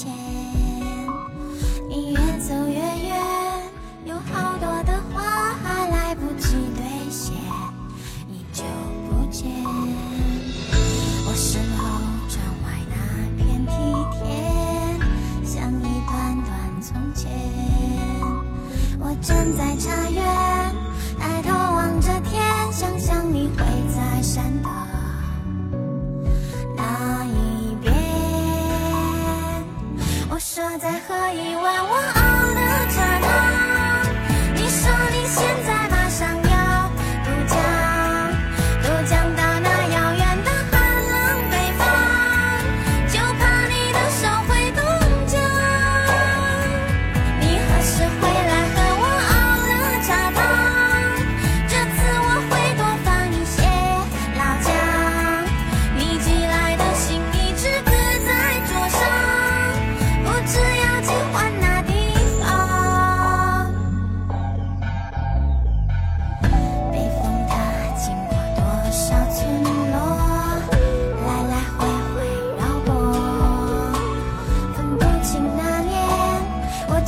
前，你越走越远，有好多的话还来不及兑现，你就不见。我身后窗外那片梯田，像一段段从前。我站在茶园。说再喝一碗我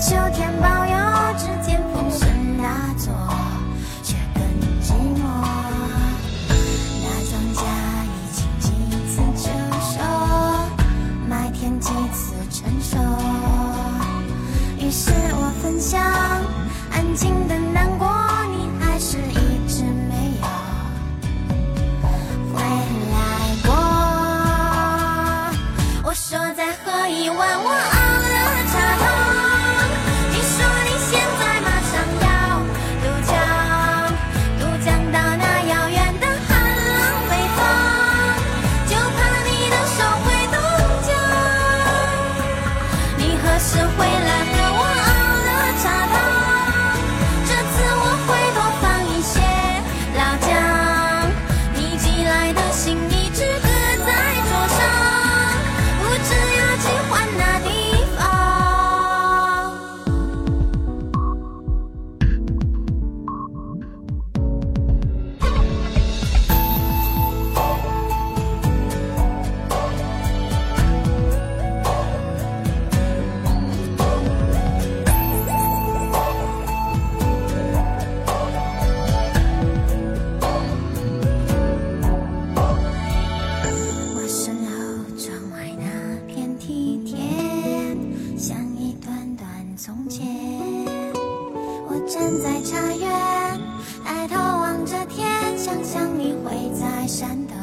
秋天吧。在茶园抬头望着天想象你会在山的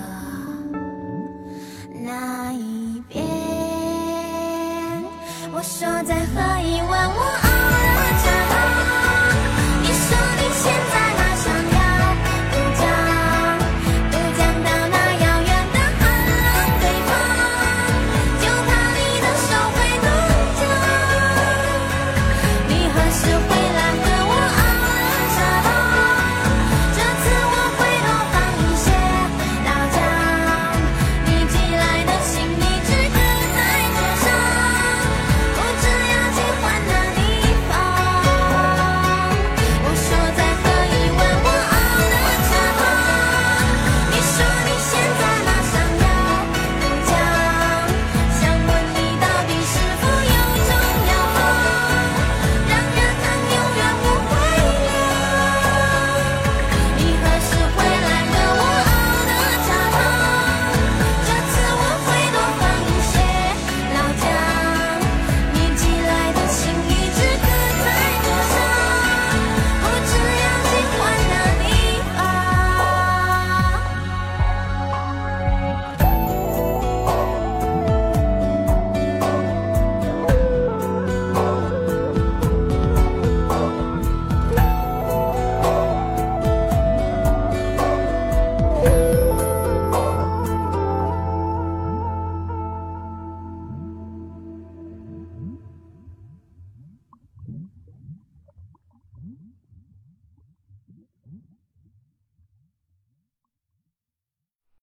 那一边。我说在和